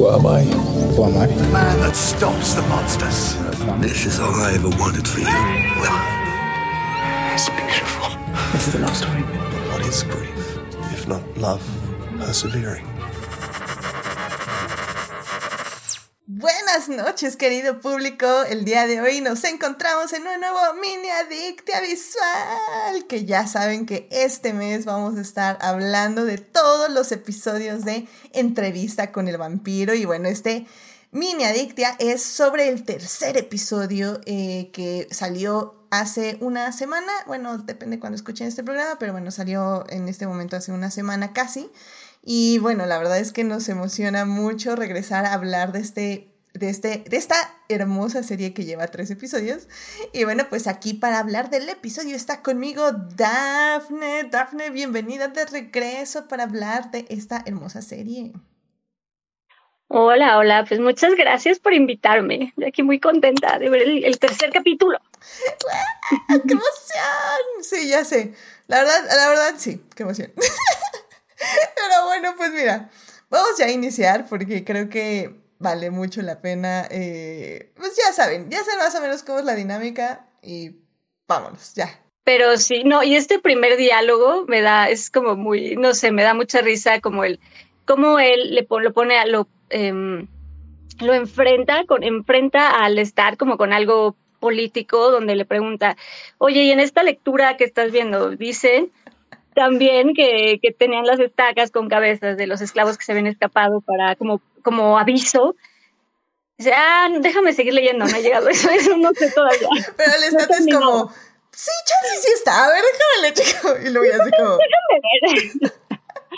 Who am I? Who am I? The man that stops the monsters. This is all I ever wanted for you. Well, It's beautiful. This is a love story. What is grief, if not love persevering? Buenas noches, querido público. El día de hoy nos encontramos en un nuevo mini adictia visual. Que ya saben que este mes vamos a estar hablando de todos los episodios de entrevista con el vampiro. Y bueno, este mini adictia es sobre el tercer episodio eh, que salió hace una semana. Bueno, depende cuando escuchen este programa, pero bueno, salió en este momento hace una semana casi. Y bueno, la verdad es que nos emociona mucho regresar a hablar de este de, este, de esta hermosa serie que lleva tres episodios. Y bueno, pues aquí para hablar del episodio está conmigo Dafne. Dafne, bienvenida de regreso para hablar de esta hermosa serie. Hola, hola, pues muchas gracias por invitarme. Estoy aquí muy contenta de ver el, el tercer capítulo. ¡Qué emoción! Sí, ya sé. La verdad, la verdad, sí, qué emoción. Pero bueno, pues mira, vamos ya a iniciar porque creo que vale mucho la pena. Eh, pues ya saben, ya saben más o menos cómo es la dinámica y vámonos, ya. Pero sí, no, y este primer diálogo me da, es como muy, no sé, me da mucha risa como el, como él le lo pone a lo, eh, lo enfrenta, con, enfrenta al estar como con algo político, donde le pregunta, oye, y en esta lectura que estás viendo, dicen también que, que tenían las estacas con cabezas de los esclavos que se habían escapado para como como aviso. Dice, ah, déjame seguir leyendo, no ha llegado eso, eso no sé todavía. Pero el estate es como, sí, chance sí está, a ver, déjame chico. Y luego ya así como. déjame ver.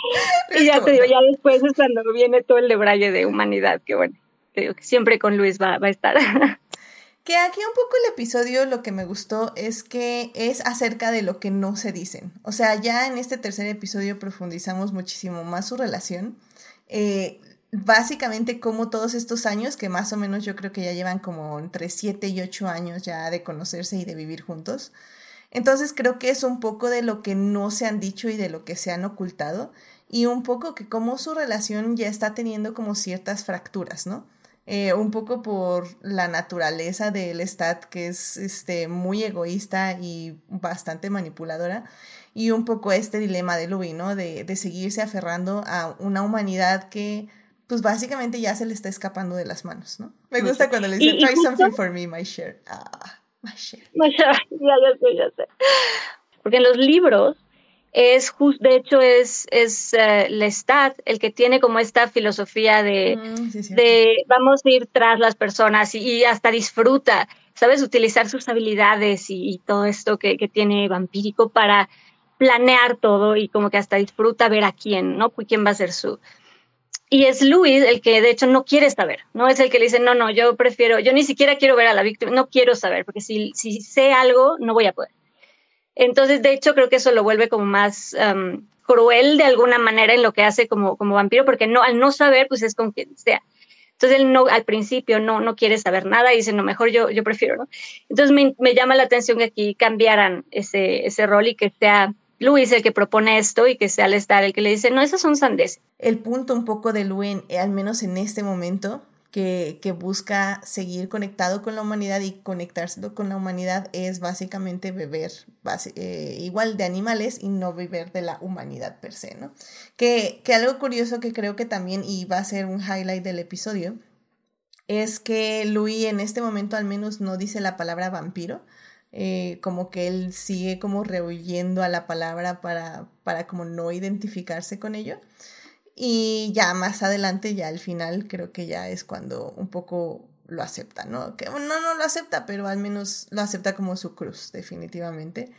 y ya te digo, ya después es cuando viene todo el debraye de humanidad, que bueno, te digo que siempre con Luis va, va a estar. Que aquí un poco el episodio lo que me gustó es que es acerca de lo que no se dicen. O sea, ya en este tercer episodio profundizamos muchísimo más su relación. Eh, básicamente como todos estos años, que más o menos yo creo que ya llevan como entre 7 y 8 años ya de conocerse y de vivir juntos. Entonces creo que es un poco de lo que no se han dicho y de lo que se han ocultado y un poco que como su relación ya está teniendo como ciertas fracturas, ¿no? Eh, un poco por la naturaleza del Stat, que es este, muy egoísta y bastante manipuladora, y un poco este dilema de Louis, ¿no? De, de seguirse aferrando a una humanidad que pues básicamente ya se le está escapando de las manos, ¿no? Me gusta cuando le dice, try something for me, my share. Ah, my share. My share, ya, ya sé, ya sé. Porque en los libros es justo, de hecho es, es uh, Lestat el que tiene como esta filosofía de, mm, sí, de vamos a ir tras las personas y, y, hasta disfruta, ¿sabes? Utilizar sus habilidades y, y todo esto que, que, tiene vampírico para planear todo y como que hasta disfruta ver a quién, ¿no? ¿Quién va a ser su, y es Luis el que de hecho no quiere saber, ¿no? Es el que le dice, no, no, yo prefiero, yo ni siquiera quiero ver a la víctima, no quiero saber, porque si, si sé algo, no voy a poder. Entonces, de hecho, creo que eso lo vuelve como más um, cruel de alguna manera en lo que hace como, como vampiro, porque no, al no saber, pues es con quien sea. Entonces él no, al principio no, no quiere saber nada y dice, no, mejor yo, yo prefiero, ¿no? Entonces me, me llama la atención que aquí cambiaran ese, ese rol y que sea Luis el que propone esto y que sea Lestat el que le dice, no, esos son sandeces. El punto un poco de Luis, al menos en este momento, que, que, busca seguir conectado con la humanidad y conectarse con la humanidad es básicamente beber base, eh, igual de animales y no beber de la humanidad per se, ¿no? Que, que algo curioso que creo que también, y va a ser un highlight del episodio, es que Louis en este momento al menos no dice la palabra vampiro, eh, como que él sigue como rehuyendo a la palabra para, para como no identificarse con ello. Y ya más adelante, ya al final, creo que ya es cuando un poco lo acepta, ¿no? Que no, no lo acepta, pero al menos lo acepta como su cruz, definitivamente.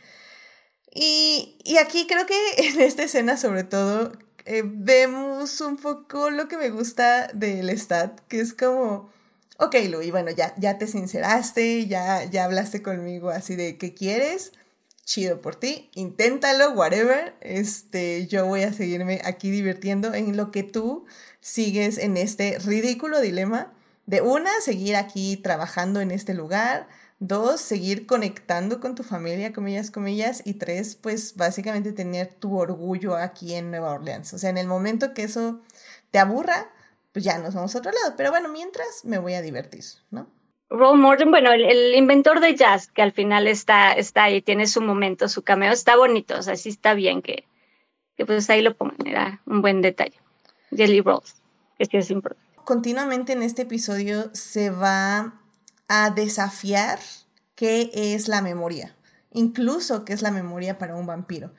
Y, y aquí creo que en esta escena, sobre todo, eh, vemos un poco lo que me gusta del Stat, que es como ok, Luis, bueno, ya, ya te sinceraste, ya, ya hablaste conmigo así de qué quieres, chido por ti, inténtalo, whatever, este, yo voy a seguirme aquí divirtiendo en lo que tú sigues en este ridículo dilema de una, seguir aquí trabajando en este lugar, dos, seguir conectando con tu familia, comillas, comillas, y tres, pues básicamente tener tu orgullo aquí en Nueva Orleans. O sea, en el momento que eso te aburra, pues ya nos vamos a otro lado. Pero bueno, mientras me voy a divertir, ¿no? Roll Morton, bueno, el, inventor de jazz, que al final está, está ahí, tiene su momento, su cameo, está bonito, o sea, sí está bien que, que pues ahí lo pongan, era un buen detalle. Jelly Rolls, que sí es importante. Continuamente en este episodio se va a desafiar qué es la memoria, incluso qué es la memoria para un vampiro.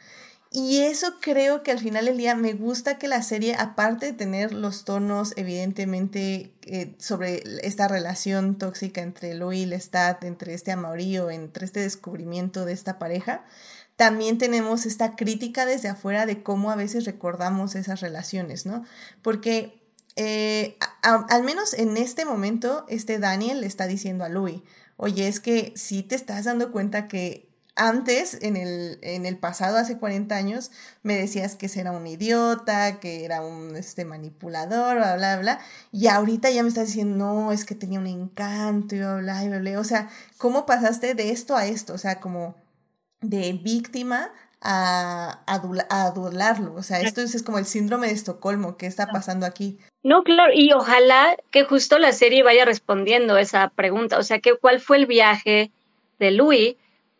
Y eso creo que al final del día me gusta que la serie, aparte de tener los tonos evidentemente eh, sobre esta relación tóxica entre Louis y Lestat, entre este amorío, entre este descubrimiento de esta pareja, también tenemos esta crítica desde afuera de cómo a veces recordamos esas relaciones, ¿no? Porque eh, al menos en este momento, este Daniel le está diciendo a Louis, oye, es que si te estás dando cuenta que antes, en el, en el pasado, hace 40 años, me decías que era un idiota, que era un este, manipulador, bla, bla, bla. Y ahorita ya me estás diciendo, no, es que tenía un encanto y bla, bla, bla, bla. O sea, ¿cómo pasaste de esto a esto? O sea, como de víctima a, adularlo. O sea, esto es, como el síndrome de Estocolmo. ¿Qué está pasando aquí? No, claro, y ojalá que justo la serie vaya respondiendo esa pregunta. O sea, que cuál fue el viaje de Louis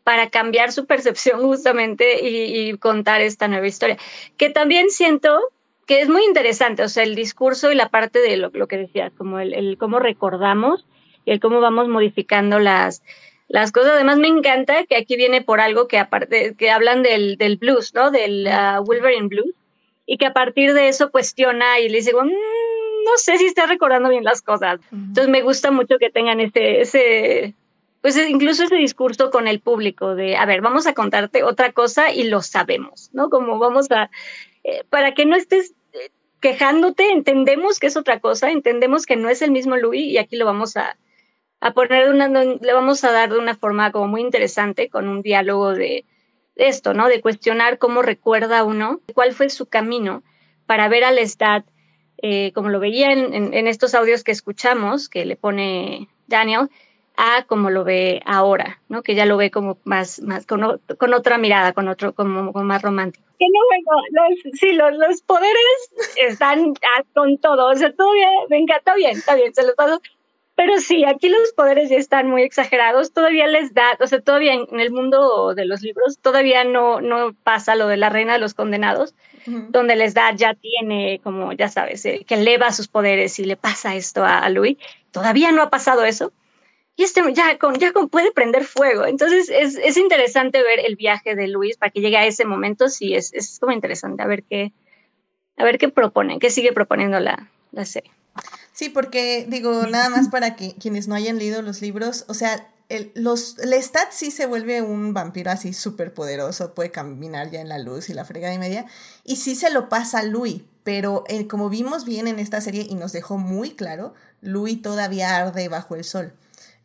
para cambiar su percepción justamente y, contar esta nueva historia. Que también siento que es muy interesante, o sea, el discurso y la parte de lo, que decías, como el, cómo recordamos y el cómo vamos modificando las, las cosas. Además, me encanta que aquí viene por algo que aparte, que hablan del, del blues, ¿no? Del uh, Wolverine Blues, y que a partir de eso cuestiona y le dice, mm, no sé si está recordando bien las cosas. Entonces, me gusta mucho que tengan ese, ese, pues eh, incluso ese discurso con el público de, a ver, vamos a contarte otra cosa y lo sabemos, ¿no? Como vamos a, eh, para que no estés eh, quejándote, entendemos que es otra cosa, entendemos que no es el mismo Louis y aquí lo vamos a, a poner, una, le vamos a dar de una forma como muy interesante con un diálogo de, esto, ¿no? De cuestionar cómo recuerda uno, cuál fue su camino para ver al Lestat, como lo veía en, estos audios que escuchamos, que le pone Daniel, a como lo ve ahora, ¿no? Que ya lo ve como más, más con, otra mirada, con otro, como, más romántico. Que no, bueno, los, sí, los, los poderes están con todo, o sea, todo bien, venga, está bien, está bien, se los paso. Pero sí, aquí los poderes ya están muy exagerados, todavía les da, o sea, todavía en, el mundo de los libros, todavía no, no pasa lo de la reina de los condenados, donde les da, ya tiene, como ya sabes, eh, que eleva sus poderes y le pasa esto a, a Louis. Todavía no ha pasado eso, y este ya, con, ya con, puede prender fuego. Entonces es, es, interesante ver el viaje de Luis para que llegue a ese momento. Sí, es, es como interesante a ver qué, a ver qué proponen, qué sigue proponiendo la, la serie. Sí, porque digo, nada más para que quienes no hayan leído los libros, o sea, el, los, Lestat sí se vuelve un vampiro así súper poderoso, puede caminar ya en la luz y la fregada y media, y sí se lo pasa a Louis, pero eh, como vimos bien en esta serie y nos dejó muy claro, Louis todavía arde bajo el sol.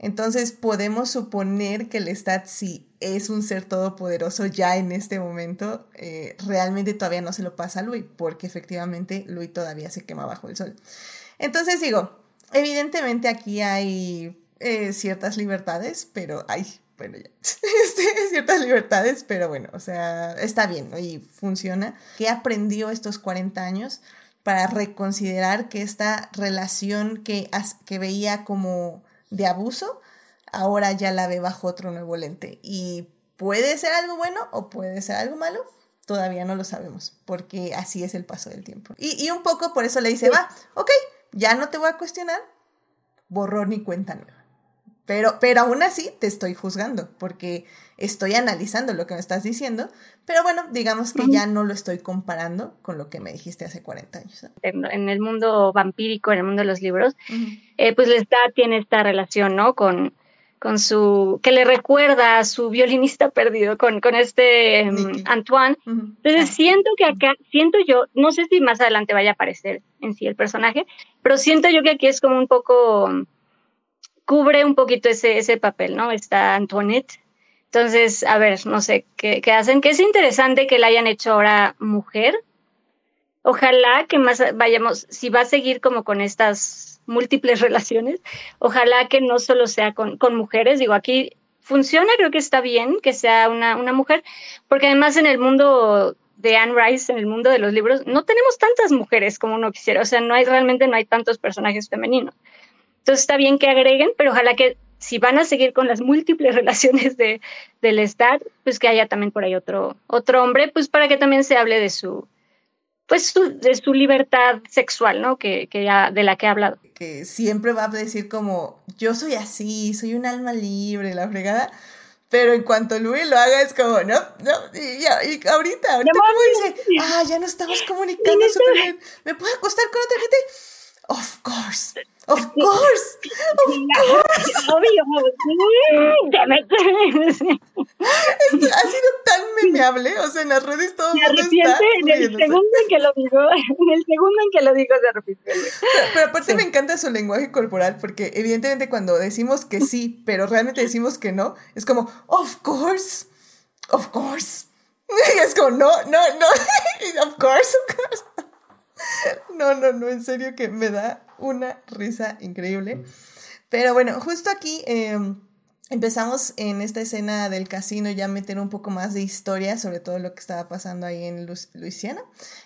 Entonces podemos suponer que el Stat, si es un ser todopoderoso ya en este momento, eh, realmente todavía no se lo pasa a Louis, porque efectivamente Louis todavía se quema bajo el sol. Entonces digo, evidentemente aquí hay eh, ciertas libertades, pero hay, bueno, ya, este, ciertas libertades, pero bueno, o sea, está bien y funciona. ¿Qué aprendió estos 40 años para reconsiderar que esta relación que, que veía como de abuso, ahora ya la ve bajo otro nuevo lente. Y puede ser algo bueno o puede ser algo malo, todavía no lo sabemos, porque así es el paso del tiempo. Y, un poco por eso le dice, va, ok, ya no te voy a cuestionar, borrón ni cuenta nueva. Pero, pero aún así te estoy juzgando, porque estoy analizando lo que me estás diciendo, pero bueno, digamos que ya no lo estoy comparando con lo que me dijiste hace 40 años. En, el mundo vampírico, en el mundo de los libros, eh, pues Lestat tiene esta relación, ¿no? Con, con su, que le recuerda a su violinista perdido, con, con este mm, Antoine. Entonces ah. siento que acá, siento yo, no sé si más adelante vaya a aparecer en sí el personaje, pero siento yo que aquí es como un poco, cubre un poquito ese, ese papel, ¿no? Está Antoinette entonces, a ver, no sé qué, hacen, que es interesante que la hayan hecho ahora mujer. Ojalá que más vayamos, si va a seguir como con estas múltiples relaciones, ojalá que no solo sea con, mujeres. Digo, aquí funciona, creo que está bien que sea una, una mujer, porque además en el mundo de Anne Rice en el mundo de los libros, no tenemos tantas mujeres como uno quisiera, o sea, no hay realmente no hay tantos personajes femeninos. Entonces está bien que agreguen, pero ojalá que si van a seguir con las múltiples relaciones de, del Estado, pues que haya también por ahí otro, otro hombre, pues para que también se hable de su, pues de su libertad sexual, ¿no? Que, que ya, de la que ha hablado. Que siempre va a decir como, yo soy así, soy un alma libre, la fregada. Pero en cuanto Luis lo haga, es como, no, no, y, y ahorita, ahorita, como dice, ah, ya no estamos comunicando súper bien, ¿me puedo acostar con otra gente? Of course. Of course. Of course. Obvio. Esto ha sido tan memeable, o sea, en las redes todo el mundo está en el segundo en que lo digo, en el segundo en que lo digo se repite. Pero, aparte me encanta su lenguaje corporal porque evidentemente cuando decimos que sí, pero realmente decimos que no, es como of course. Of course. Y es como no, no, no. of course, of course. No, no, no, en serio que me da una risa increíble. Pero bueno, justo aquí em, empezamos en esta escena del casino ya a meter un poco más de historia sobre todo lo que estaba pasando ahí en Luisiana,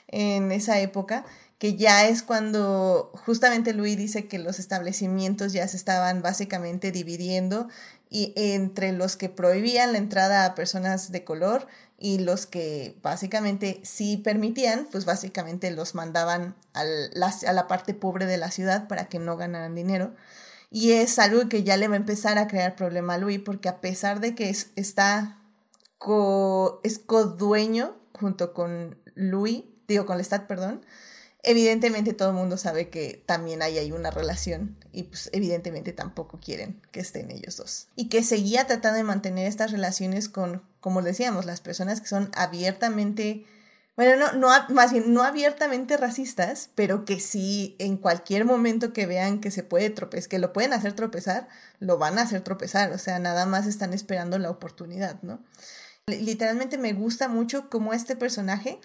en esa época que ya es cuando justamente Luis dice que los establecimientos ya se estaban básicamente dividiendo y entre los que prohibían la entrada a personas de color y los que básicamente sí permitían, pues básicamente los mandaban a la parte pobre de la ciudad para que no ganaran dinero. Y es algo que ya le va a empezar a crear problema a Luis, porque a pesar de que es, está co, es codueño junto con Luis, digo con Lestat, perdón, evidentemente todo el mundo sabe que también hay, hay una relación y pues evidentemente tampoco quieren que estén ellos dos. Y que seguía tratando de mantener estas relaciones con, como decíamos, las personas que son abiertamente, bueno, no, no, más bien no abiertamente racistas, pero que sí en cualquier momento que vean que se puede tropezar, que lo pueden hacer tropezar, lo van a hacer tropezar, o sea, nada más están esperando la oportunidad, ¿no? Literalmente me gusta mucho como este personaje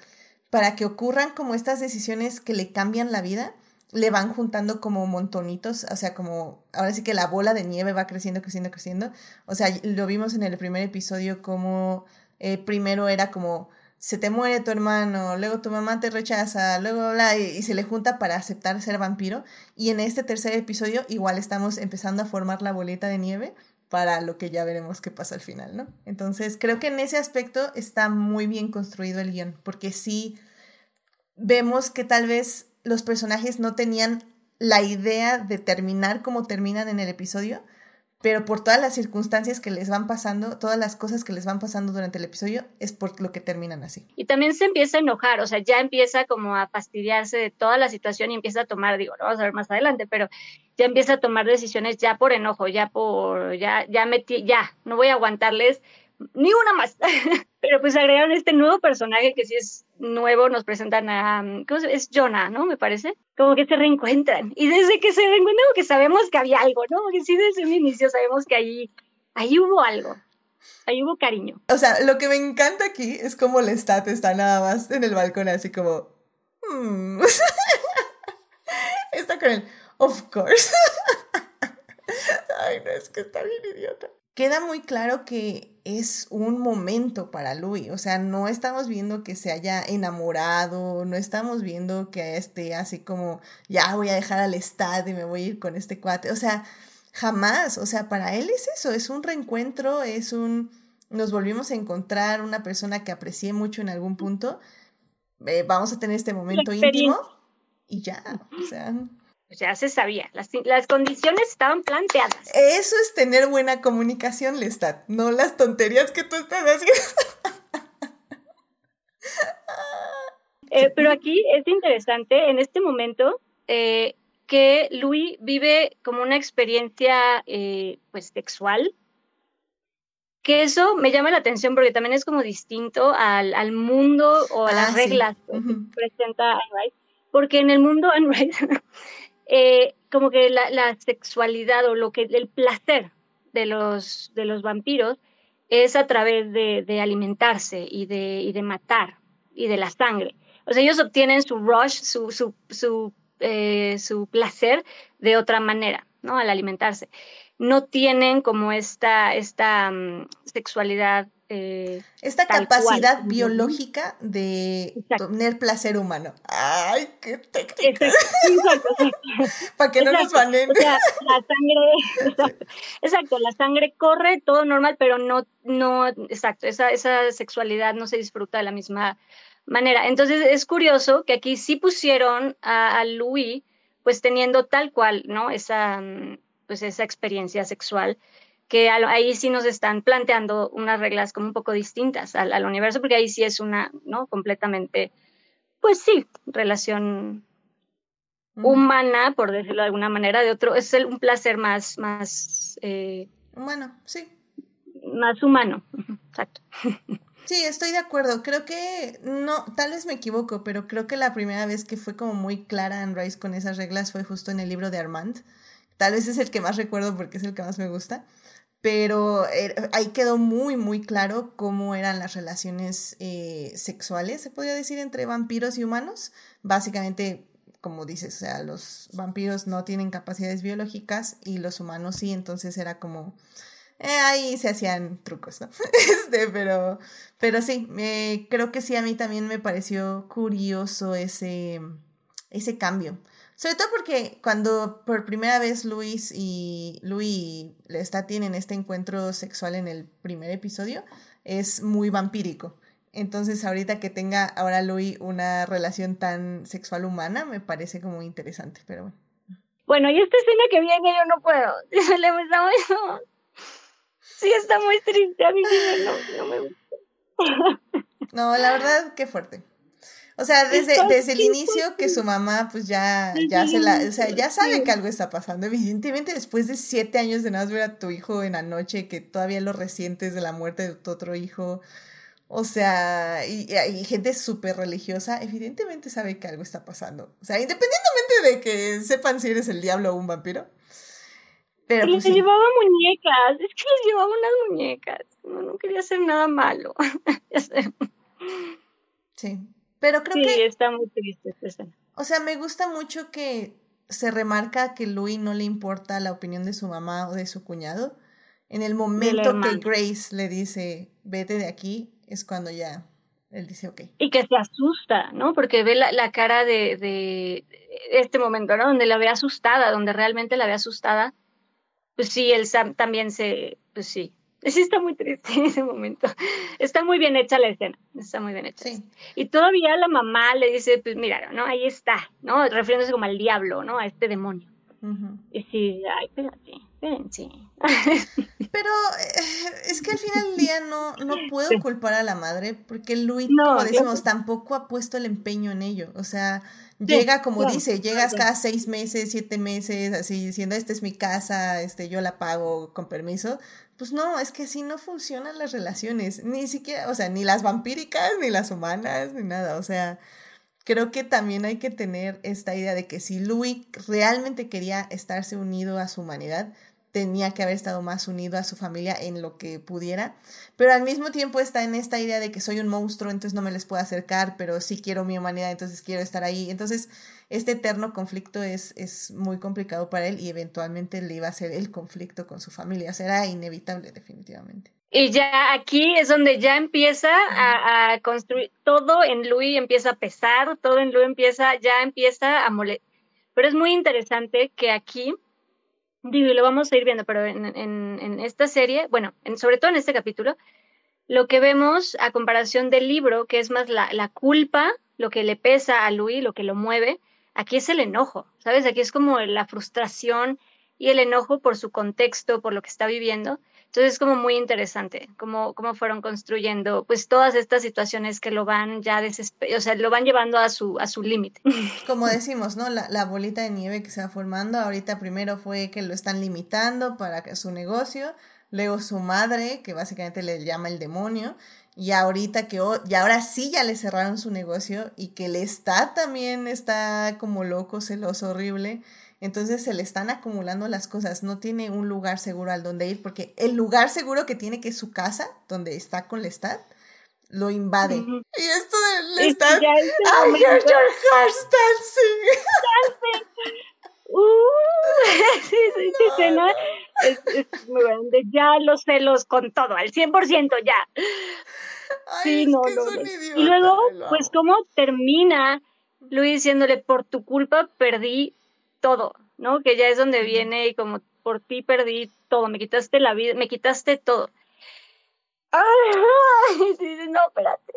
para que ocurran como estas decisiones que le cambian la vida, le van juntando como montonitos, o sea, como ahora sí que la bola de nieve va creciendo, creciendo, creciendo. O sea, lo vimos en el primer episodio como eh, primero era como se te muere tu hermano, luego tu mamá te rechaza, luego bla, y, se le junta para aceptar ser vampiro. Y en este tercer episodio igual estamos empezando a formar la bolita de nieve para lo que ya veremos qué pasa al final, ¿no? Entonces, creo que en ese aspecto está muy bien construido el guion, porque sí vemos que tal vez los personajes no tenían la idea de terminar como terminan en el episodio, pero por todas las circunstancias que les van pasando, todas las cosas que les van pasando durante el episodio, es por lo que terminan así. Y también se empieza a enojar, o sea, ya empieza como a fastidiarse de toda la situación y empieza a tomar, digo, lo vamos a ver más adelante, pero ya empieza a tomar decisiones ya por enojo, ya por, ya, ya metí, ya, no voy a aguantarles ni una más. Pero pues agregaron este nuevo personaje que sí es nuevo, nos presentan a, ¿cómo se Es Jonah, ¿no? Me parece. Como que se reencuentran. Y desde que se reencuentran, que sabemos que había algo, ¿no? Que sí, desde un inicio sabemos que ahí, ahí hubo algo. Ahí hubo cariño. O sea, lo que me encanta aquí es como Lestat está nada más en el balcón así como... Hmm". está con él. Of course. Ay, no, es que está bien idiota queda muy claro que es un momento para Louis, o sea, no estamos viendo que se haya enamorado, no estamos viendo que esté así como, ya voy a dejar al estado y me voy a ir con este cuate, o sea, jamás, o sea, para él es eso, es un reencuentro, es un, nos volvimos a encontrar una persona que aprecié mucho en algún punto, eh, vamos a tener este momento íntimo y ya, o sea ya se sabía, las, las, condiciones estaban planteadas. Eso es tener buena comunicación, Lestat, no las tonterías que tú estás haciendo. Eh, pero aquí es interesante, en este momento, eh, que Louis vive como una experiencia eh, pues sexual, que eso me llama la atención porque también es como distinto al, al mundo o a las ah, reglas que presenta Anne porque en el mundo Anne eh, como que la, sexualidad o lo que el placer de los, de los vampiros es a través de, alimentarse y de, y de matar y de la sangre. O sea, ellos obtienen su rush, su, su, su, eh, su placer de otra manera, ¿no? Al alimentarse. No tienen como esta, esta mm, sexualidad Eh, Esta capacidad biológica de tener placer humano. ¡Ay, qué técnica! Para que no nos banen. O sea, la sangre, exacto, la sangre corre, todo normal, pero no, no, exacto, esa, esa sexualidad no se disfruta de la misma manera. Entonces es curioso que aquí sí pusieron a, a Louis, pues teniendo tal cual, ¿no? Esa, mm, pues esa experiencia sexual que ahí sí nos están planteando unas reglas como un poco distintas al, universo, porque ahí sí es una, ¿no? Completamente, pues sí, relación humana, por decirlo de alguna manera, de otro, es un placer más, más... Eh, humano, sí. Más humano, exacto. Sí, estoy de acuerdo. Creo que, no, tal vez me equivoco, pero creo que la primera vez que fue como muy clara Anne Rice con esas reglas fue justo en el libro de Armand. Tal vez es el que más recuerdo porque es el que más me gusta pero eh, ahí quedó muy, muy claro cómo eran las relaciones eh, sexuales, se podría decir, entre vampiros y humanos. Básicamente, como dices, o sea, los vampiros no tienen capacidades biológicas y los humanos sí, entonces era como... Eh, ahí se hacían trucos, ¿no? este, pero, pero sí, creo que sí, a mí también me pareció curioso ese, ese cambio. Sobre todo porque cuando por primera vez Luis y Luis y Lestat tienen este encuentro sexual en el primer episodio, es muy vampírico. Entonces ahorita que tenga ahora Luis una relación tan sexual humana me parece como interesante, pero bueno. Bueno, y esta escena que viene yo no puedo. Le está muy... Sí, está muy triste. A mí no, no me gusta. No, la verdad, qué fuerte. O sea, desde, desde el inicio que su mamá pues ya, ya se la, o sea, ya sabe que algo está pasando. Evidentemente después de siete años de nada más ver a tu hijo en la noche, que todavía lo resientes de la muerte de tu otro hijo, o sea, y, y gente súper religiosa, evidentemente sabe que algo está pasando. O sea, independientemente de que sepan si eres el diablo o un vampiro. Pero pues, les llevaba muñecas, es que les llevaba unas muñecas. No, no quería hacer nada malo. sí. Pero creo que... Sí, está muy triste O sea, me gusta mucho que se remarca que Louis no le importa la opinión de su mamá o de su cuñado. En el momento que Grace le dice, vete de aquí, es cuando ya él dice, ok. Y que se asusta, ¿no? Porque ve la, la cara de, de, este momento, ¿no? Donde la ve asustada, donde realmente la ve asustada. Pues sí, él también se, pues sí, Sí, está muy triste en ese momento. Está muy bien hecha la escena, está muy bien hecha. Sí. Y todavía la mamá le dice, pues mira, ¿no? Ahí está, ¿no? Refiriéndose como al diablo, ¿no? A este demonio. Y sí, ay, espérate, espérense. Pero eh, es que al final del día no, no puedo culpar a la madre, porque Luis, como decimos, tampoco ha puesto el empeño en ello. O sea, llega, como dice, llegas cada seis meses, siete meses, así diciendo, esta es mi casa, este, yo la pago con permiso pues no, es que así no funcionan las relaciones, ni siquiera, o sea, ni las vampíricas, ni las humanas, ni nada, o sea, creo que también hay que tener esta idea de que si Louis realmente quería estarse unido a su humanidad, tenía que haber estado más unido a su familia en lo que pudiera, pero al mismo tiempo está en esta idea de que soy un monstruo, entonces no me les puedo acercar, pero sí quiero mi humanidad, entonces quiero estar ahí. Entonces, este eterno conflicto es, es muy complicado para él y eventualmente le iba a ser el conflicto con su familia, será inevitable definitivamente. Y ya aquí es donde ya empieza a, construir, todo en Louis empieza a pesar, todo en Louis empieza, ya empieza a molestar. Pero es muy interesante que aquí digo, y lo vamos a ir viendo, pero en, en, esta serie, bueno, en, sobre todo en este capítulo, lo que vemos a comparación del libro, que es más la, la culpa, lo que le pesa a Louis, lo que lo mueve, aquí es el enojo, ¿sabes? Aquí es como la frustración y el enojo por su contexto, por lo que está viviendo. Entonces es como muy interesante cómo, cómo fueron construyendo pues todas estas situaciones que lo van ya o sea, lo van llevando a su, a su límite. Como decimos, ¿no? La, la, bolita de nieve que se va formando, ahorita primero fue que lo están limitando para su negocio, luego su madre, que básicamente le llama el demonio, y ahorita que, y ahora sí ya le cerraron su negocio y que le está también, está como loco, celoso, horrible. Entonces se le están acumulando las cosas, no tiene un lugar seguro al donde ir, porque el lugar seguro que tiene, que es su casa, donde está con Lestat, lo invade. Y esto de Lestat, I hear your heart dancing. Uh, sí, sí, sí, es, muy bueno. Ya los celos con todo, al 100% ya. sí, no, no, Y luego, pues, ¿cómo termina Luis diciéndole, por tu culpa perdí todo, ¿no? Que ya es donde viene y como por ti perdí todo, me quitaste la vida, me quitaste todo. Ay, no, espérate.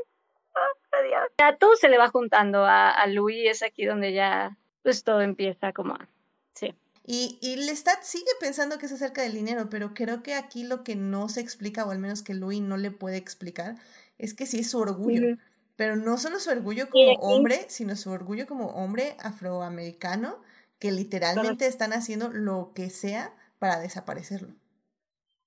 Ya todo se le va juntando a, a Luis, es aquí donde ya pues todo empieza como a, sí. Y, y Lestat sigue pensando que es acerca del dinero, pero creo que aquí lo que no se explica, o al menos que Louis no le puede explicar, es que sí es su orgullo. Pero no solo su orgullo como hombre, sino su orgullo como hombre afroamericano, que literalmente están haciendo lo que sea para desaparecerlo.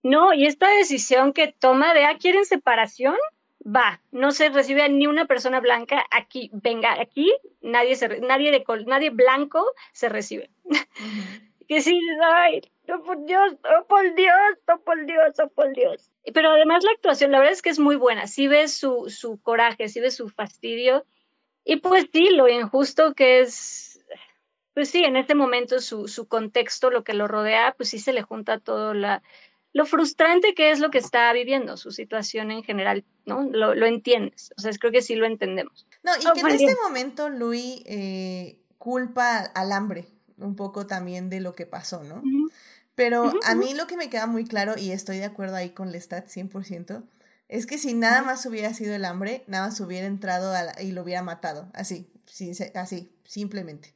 No, y esta decisión que toma de, ah, ¿quieren separación? Va, no se recibe a ni una persona blanca aquí, venga, aquí nadie, se, nadie, de, nadie blanco se recibe. que sí, ay, oh por Dios, oh por Dios, oh por Dios, oh por Dios. Pero además la actuación, la verdad es que es muy buena. Sí ves su, su coraje, sí ves su fastidio. Y pues sí, lo injusto que es, pues sí, en este momento su, su contexto, lo que lo rodea, pues sí se le junta todo la, lo frustrante que es lo que está viviendo, su situación en general, ¿no? Lo, lo entiendes. O sea, creo que sí lo entendemos. No, y que en este momento Luis eh, culpa al hambre un poco también de lo que pasó, ¿no? Pero a mí lo que me queda muy claro, y estoy de acuerdo ahí con Lestat 100%, es que si nada más hubiera sido el hambre, nada más hubiera entrado y lo hubiera matado, así, así, simplemente.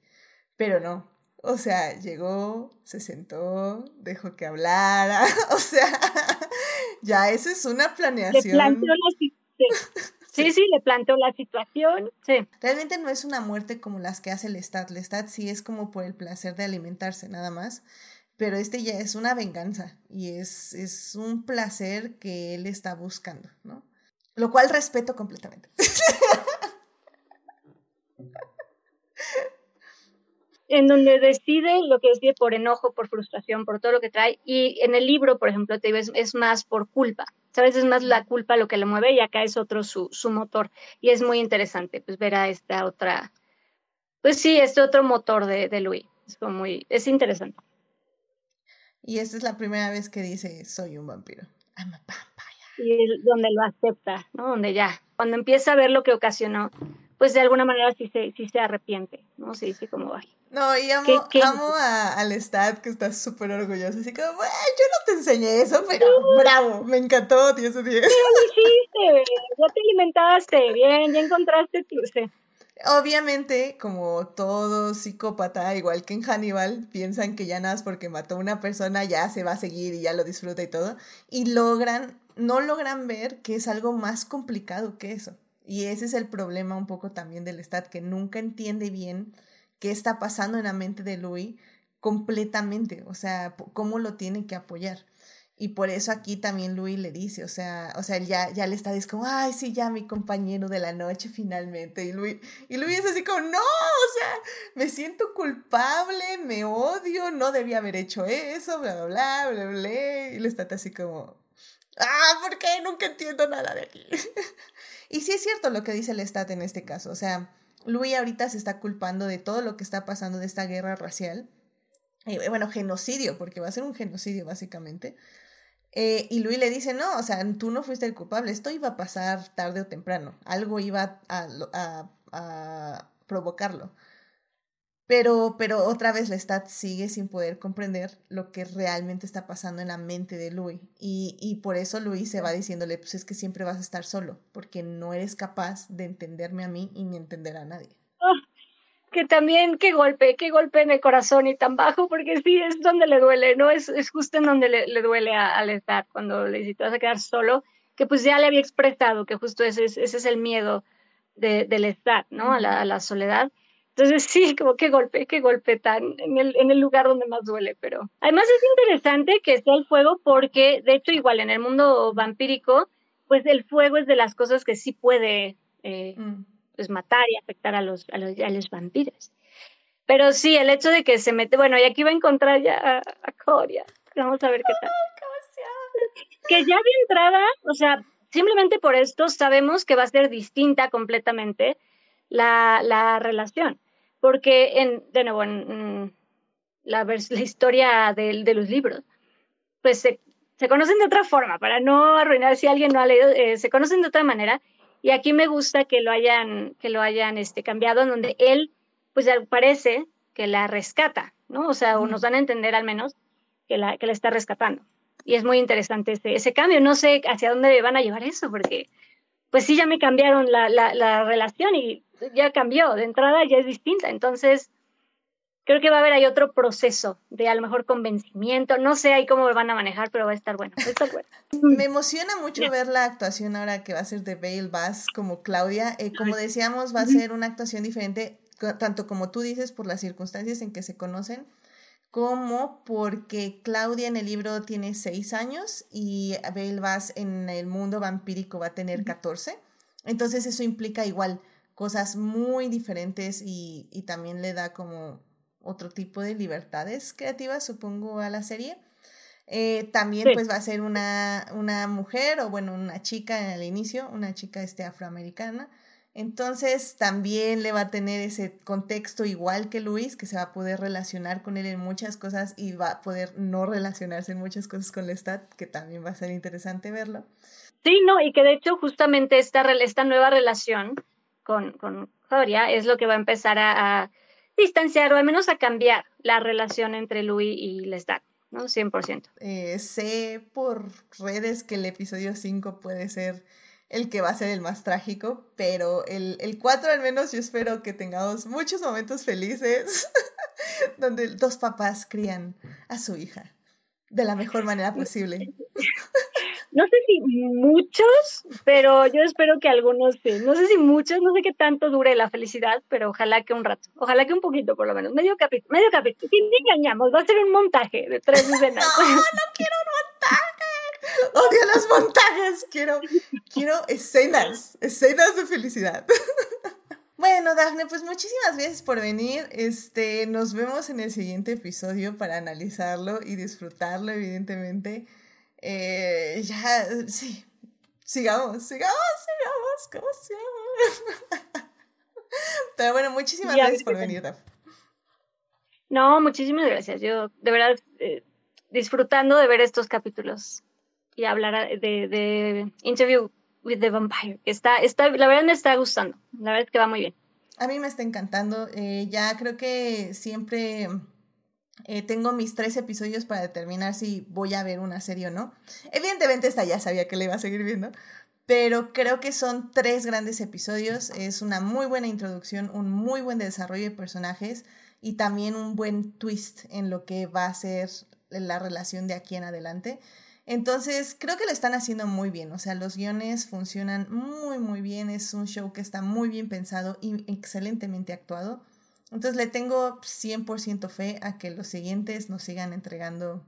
Pero no, o sea, llegó, se sentó, dejó que hablara, o sea, ya eso es una planeación. Le planteó la Sí, sí, le planteó la situación, sí. Realmente no es una muerte como las que hace el Lestat. Lestat sí es como por el placer de alimentarse, nada más pero este ya es una venganza y es, es un placer que él está buscando, ¿no? Lo cual respeto completamente. en donde decide lo que decide por enojo, por frustración, por todo lo que trae. Y en el libro, por ejemplo, te ves, es más por culpa. ¿Sabes? Es más la culpa lo que le mueve y acá es otro su, su motor. Y es muy interesante, pues, ver a esta otra, pues sí, este otro motor de, de Louis. Es muy, es interesante. Y esta es la primera vez que dice, soy un vampiro. I'm a Y es donde lo acepta, ¿no? Donde ya, cuando empieza a ver lo que ocasionó, pues de alguna manera sí se, sí se arrepiente, ¿no? Sí, sí, como, ay. No, y amo, amo a, al Stat, que está súper orgulloso, así como, yo no te enseñé eso, pero bravo, me encantó, tío, ese día. Sí, lo hiciste, ya te alimentaste, bien, ya encontraste tu... Sí. Obviamente, como todo psicópata, igual que en Hannibal, piensan que ya nada más porque mató a una persona ya se va a seguir y ya lo disfruta y todo. Y logran, no logran ver que es algo más complicado que eso. Y ese es el problema un poco también del Stat, que nunca entiende bien qué está pasando en la mente de Louis completamente, o sea, cómo lo tiene que apoyar. Y por eso aquí también Luis le dice, o sea, o sea, ya, ya le está diciendo, ay, sí, ya mi compañero de la noche finalmente. Y Luis, y Luis es así como, no, o sea, me siento culpable, me odio, no debía haber hecho eso, bla, bla, bla, bla, bla. Y le está así como, ah, ¿por qué? Nunca entiendo nada de aquí. y sí es cierto lo que dice el Stat en este caso, o sea, Luis ahorita se está culpando de todo lo que está pasando de esta guerra racial. Y bueno, genocidio, porque va a ser un genocidio básicamente. Eh, y Luis le dice, no, o sea, tú no fuiste el culpable, esto iba a pasar tarde o temprano, algo iba a, a, a provocarlo. Pero, pero otra vez Lestat sigue sin poder comprender lo que realmente está pasando en la mente de Louis. Y, y por eso Louis se va diciéndole, pues es que siempre vas a estar solo, porque no eres capaz de entenderme a mí y ni entender a nadie. Ah, que también, qué golpe, qué golpe en el corazón y tan bajo, porque sí, es donde le duele, ¿no? Es, es justo en donde le, le duele al estar, cuando le dice, te vas a quedar solo, que pues ya le había expresado que justo ese, ese es el miedo de, del estar, ¿no? A la, a la, soledad. Entonces sí, como qué golpe, qué golpe tan en el, en el lugar donde más duele, pero además es interesante que sea el fuego porque, de hecho, igual en el mundo vampírico, pues el fuego es de las cosas que sí puede... Eh, mm pues, matar y afectar a los, a los, a los vampiros. Pero sí, el hecho de que se mete, bueno, y aquí va a encontrar ya a, a Coria. Vamos a ver qué tal. que ya de entrada, o sea, simplemente por esto sabemos que va a ser distinta completamente la, la relación. Porque, en, de nuevo, en, la, la historia de, de los libros, pues se, conocen de otra forma, para no arruinar si alguien no ha leído, eh, se conocen de otra manera. Y aquí me gusta que lo hayan, que lo hayan este, cambiado, en donde él, pues parece que la rescata, ¿no? O sea, o nos dan a entender al menos que la, que la está rescatando. Y es muy interesante ese, ese cambio. No sé hacia dónde van a llevar eso, porque pues sí, ya me cambiaron la, la, la relación y ya cambió. De entrada ya es distinta. Entonces, creo que va a haber ahí otro proceso de a lo mejor convencimiento. No sé ahí cómo lo van a manejar, pero va a estar bueno. Me emociona mucho ver la actuación ahora que va a ser de Bale Bass como Claudia. Eh, como decíamos, va a ser una actuación diferente, tanto como tú dices, por las circunstancias en que se conocen, como porque Claudia en el libro tiene seis años y Bale Bass en el mundo vampírico va a tener 14. Entonces eso implica igual cosas muy diferentes y, y también le da como otro tipo de libertades creativas, supongo, a la serie. Eh, también pues va a ser una, una, mujer o bueno, una chica en el inicio, una chica este afroamericana. Entonces también le va a tener ese contexto igual que Luis, que se va a poder relacionar con él en muchas cosas y va a poder no relacionarse en muchas cosas con Lestat, que también va a ser interesante verlo. Sí, no, y que de hecho justamente esta, esta nueva relación con, con Gloria es lo que va a empezar a distanciar o al menos a cambiar la relación entre Louis y Lestat, ¿no? 100%. Eh, sé por redes que el episodio 5 puede ser el que va a ser el más trágico, pero el, el 4 al menos yo espero que tengamos muchos momentos felices donde dos papás crían a su hija de la mejor manera posible. no sé si muchos, pero yo espero que algunos sí. No sé si muchos, no sé qué tanto dure la felicidad, pero ojalá que un rato. Ojalá que un poquito, por lo menos. Medio capítulo, medio capítulo. Si engañamos, va a ser un montaje de tres escenas. no, no quiero un montaje. Odio los montajes. Quiero, quiero escenas, escenas de felicidad. Bueno, Dafne, pues muchísimas gracias por venir. Este, nos vemos en el siguiente episodio para analizarlo y disfrutarlo, evidentemente. Eh, ya, sí, sigamos, sigamos, sigamos, como sigamos. Pero bueno, muchísimas gracias por venir, No, muchísimas gracias. Yo, de verdad, eh, disfrutando de ver estos capítulos y hablar de, de Interview with the Vampire. Está, está, la verdad me está gustando. La verdad es que va muy bien. A mí me está encantando. Eh, ya creo que siempre eh, tengo mis tres episodios para determinar si voy a ver una serie o no. Evidentemente esta ya sabía que le iba a seguir viendo, pero creo que son tres grandes episodios. Es una muy buena introducción, un muy buen desarrollo de personajes y también un buen twist en lo que va a ser la relación de aquí en adelante. Entonces, creo que lo están haciendo muy bien. O sea, los guiones funcionan muy, muy bien. Es un show que está muy bien pensado y excelentemente actuado. Entonces le tengo 100% fe a que los siguientes nos sigan entregando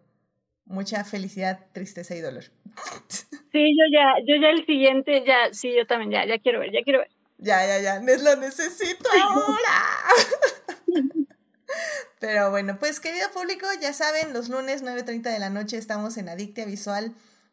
mucha felicidad, tristeza y dolor. Sí, yo ya, yo ya el siguiente, ya, sí, yo también, ya, ya quiero ver, ya quiero ver. Ya, ya, ya, lo necesito ahora. Pero bueno, pues querido público, ya saben, los lunes 9.30 de la noche estamos en Adictia Visual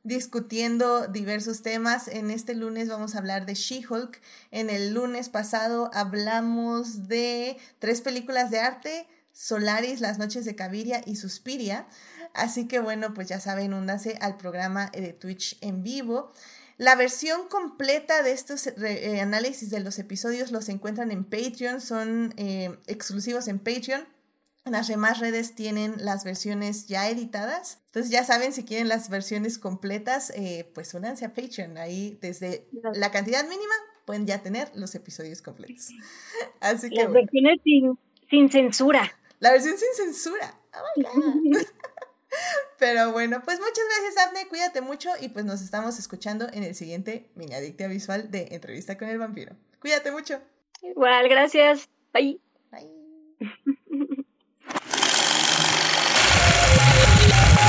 discutiendo diversos temas. En este lunes vamos a hablar de She-Hulk. En el lunes pasado hablamos de tres películas de arte, Solaris, Las Noches de Caviria y Suspiria. Así que bueno, pues ya saben, úndanse al programa de Twitch en vivo. La versión completa de estos eh, análisis de los episodios los encuentran en Patreon, son eh, exclusivos en Patreon. Las demás redes tienen las versiones ya editadas. Entonces ya saben, si quieren las versiones completas, eh, pues únanse a Patreon. Ahí desde la cantidad mínima pueden ya tener los episodios completos. Así que... Las versiones sin, sin, censura. La versión sin censura. Oh Pero bueno, pues muchas gracias, Afne. Cuídate mucho y pues nos estamos escuchando en el siguiente mini adictia visual de Entrevista con el vampiro. Cuídate mucho. Igual, gracias. Bye. Bye.